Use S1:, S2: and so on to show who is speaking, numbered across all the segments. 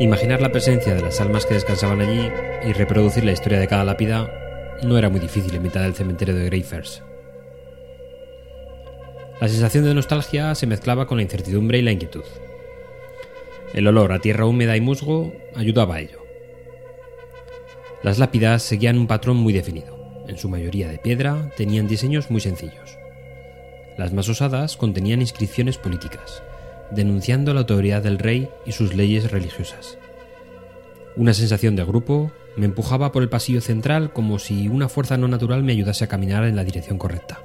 S1: Imaginar la presencia de las almas que descansaban allí y reproducir la historia de cada lápida no era muy difícil en mitad del cementerio de Greyfers. La sensación de nostalgia se mezclaba con la incertidumbre y la inquietud. El olor a tierra húmeda y musgo ayudaba a ello. Las lápidas seguían un patrón muy definido. En su mayoría de piedra, tenían diseños muy sencillos. Las más osadas contenían inscripciones políticas, denunciando la autoridad del rey y sus leyes religiosas. Una sensación de grupo me empujaba por el pasillo central como si una fuerza no natural me ayudase a caminar en la dirección correcta.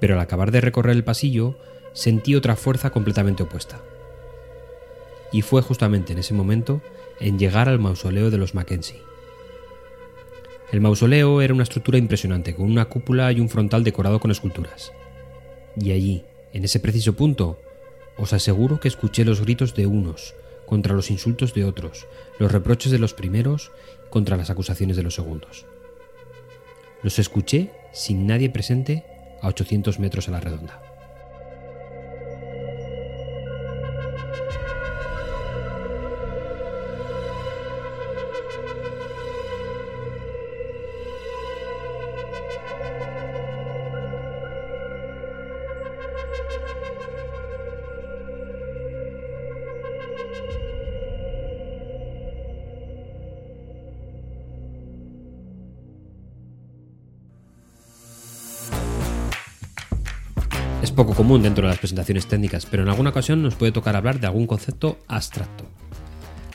S1: Pero al acabar de recorrer el pasillo, sentí otra fuerza completamente opuesta. Y fue justamente en ese momento en llegar al mausoleo de los Mackenzie. El mausoleo era una estructura impresionante, con una cúpula y un frontal decorado con esculturas. Y allí, en ese preciso punto, os aseguro que escuché los gritos de unos contra los insultos de otros, los reproches de los primeros contra las acusaciones de los segundos. Los escuché sin nadie presente a 800 metros a la redonda. Poco común dentro de las presentaciones técnicas, pero en alguna ocasión nos puede tocar hablar de algún concepto abstracto.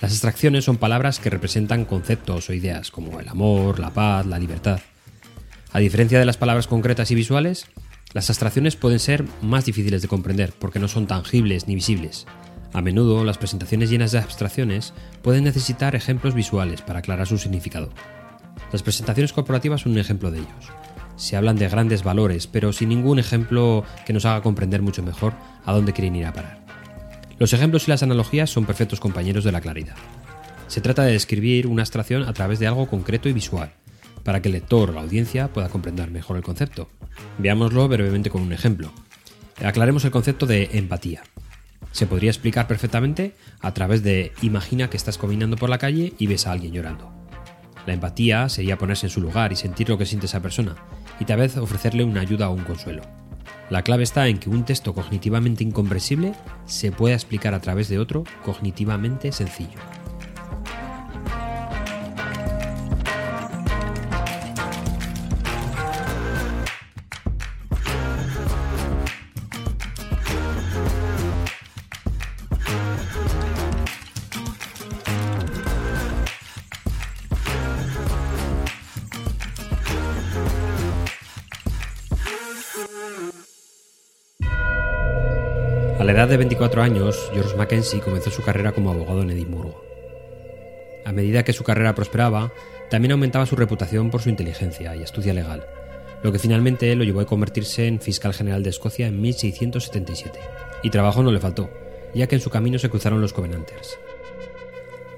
S1: Las abstracciones son palabras que representan conceptos o ideas como el amor, la paz, la libertad. A diferencia de las palabras concretas y visuales, las abstracciones pueden ser más difíciles de comprender porque no son tangibles ni visibles. A menudo las presentaciones llenas de abstracciones pueden necesitar ejemplos visuales para aclarar su significado. Las presentaciones corporativas son un ejemplo de ellos se hablan de grandes valores, pero sin ningún ejemplo que nos haga comprender mucho mejor a dónde quieren ir a parar. Los ejemplos y las analogías son perfectos compañeros de la claridad. Se trata de describir una abstracción a través de algo concreto y visual, para que el lector o la audiencia pueda comprender mejor el concepto. Veámoslo brevemente con un ejemplo. Aclaremos el concepto de empatía. Se podría explicar perfectamente a través de imagina que estás caminando por la calle y ves a alguien llorando. La empatía sería ponerse en su lugar y sentir lo que siente esa persona, y tal vez ofrecerle una ayuda o un consuelo. La clave está en que un texto cognitivamente incomprensible se pueda explicar a través de otro cognitivamente sencillo. A la edad de 24 años, George Mackenzie comenzó su carrera como abogado en Edimburgo. A medida que su carrera prosperaba, también aumentaba su reputación por su inteligencia y astucia legal, lo que finalmente lo llevó a convertirse en fiscal general de Escocia en 1677. Y trabajo no le faltó, ya que en su camino se cruzaron los Covenanters.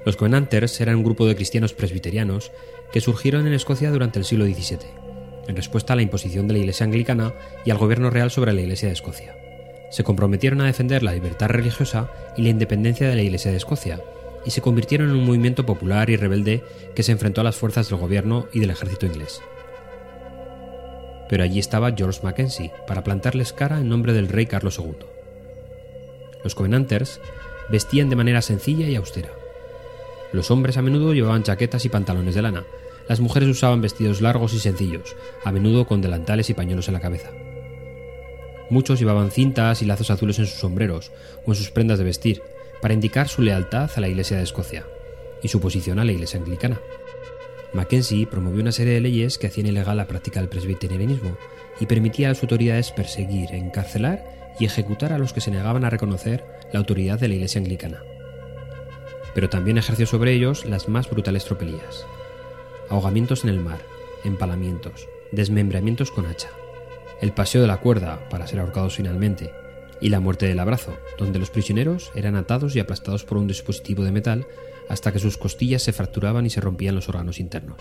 S1: Los Covenanters eran un grupo de cristianos presbiterianos que surgieron en Escocia durante el siglo XVII, en respuesta a la imposición de la Iglesia anglicana y al gobierno real sobre la Iglesia de Escocia se comprometieron a defender la libertad religiosa y la independencia de la Iglesia de Escocia, y se convirtieron en un movimiento popular y rebelde que se enfrentó a las fuerzas del gobierno y del ejército inglés. Pero allí estaba George Mackenzie para plantarles cara en nombre del rey Carlos II. Los Covenanters vestían de manera sencilla y austera. Los hombres a menudo llevaban chaquetas y pantalones de lana, las mujeres usaban vestidos largos y sencillos, a menudo con delantales y pañuelos en la cabeza. Muchos llevaban cintas y lazos azules en sus sombreros o en sus prendas de vestir, para indicar su lealtad a la Iglesia de Escocia y su posición a la Iglesia anglicana. Mackenzie promovió una serie de leyes que hacían ilegal la práctica del presbiterianismo y permitía a las autoridades perseguir, encarcelar y ejecutar a los que se negaban a reconocer la autoridad de la Iglesia anglicana. Pero también ejerció sobre ellos las más brutales tropelías. Ahogamientos en el mar, empalamientos, desmembramientos con hacha, el paseo de la cuerda para ser ahorcados finalmente, y la muerte del abrazo, donde los prisioneros eran atados y aplastados por un dispositivo de metal hasta que sus costillas se fracturaban y se rompían los órganos internos.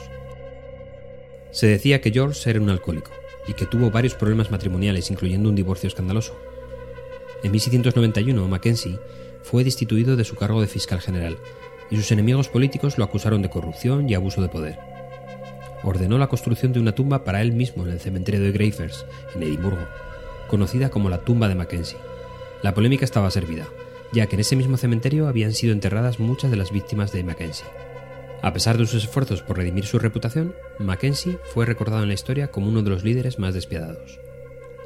S1: Se decía que George era un alcohólico y que tuvo varios problemas matrimoniales, incluyendo un divorcio escandaloso. En 1691, Mackenzie fue destituido de su cargo de fiscal general y sus enemigos políticos lo acusaron de corrupción y abuso de poder. Ordenó la construcción de una tumba para él mismo en el cementerio de Greyfriars, en Edimburgo, conocida como la tumba de Mackenzie. La polémica estaba servida, ya que en ese mismo cementerio habían sido enterradas muchas de las víctimas de Mackenzie. A pesar de sus esfuerzos por redimir su reputación, Mackenzie fue recordado en la historia como uno de los líderes más despiadados.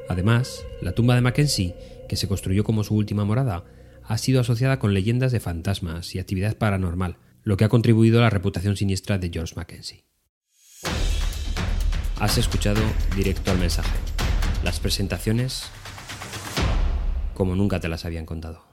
S1: Además, la tumba de Mackenzie, que se construyó como su última morada, ha sido asociada con leyendas de fantasmas y actividad paranormal, lo que ha contribuido a la reputación siniestra de George Mackenzie. Has escuchado directo al mensaje. Las presentaciones como nunca te las habían contado.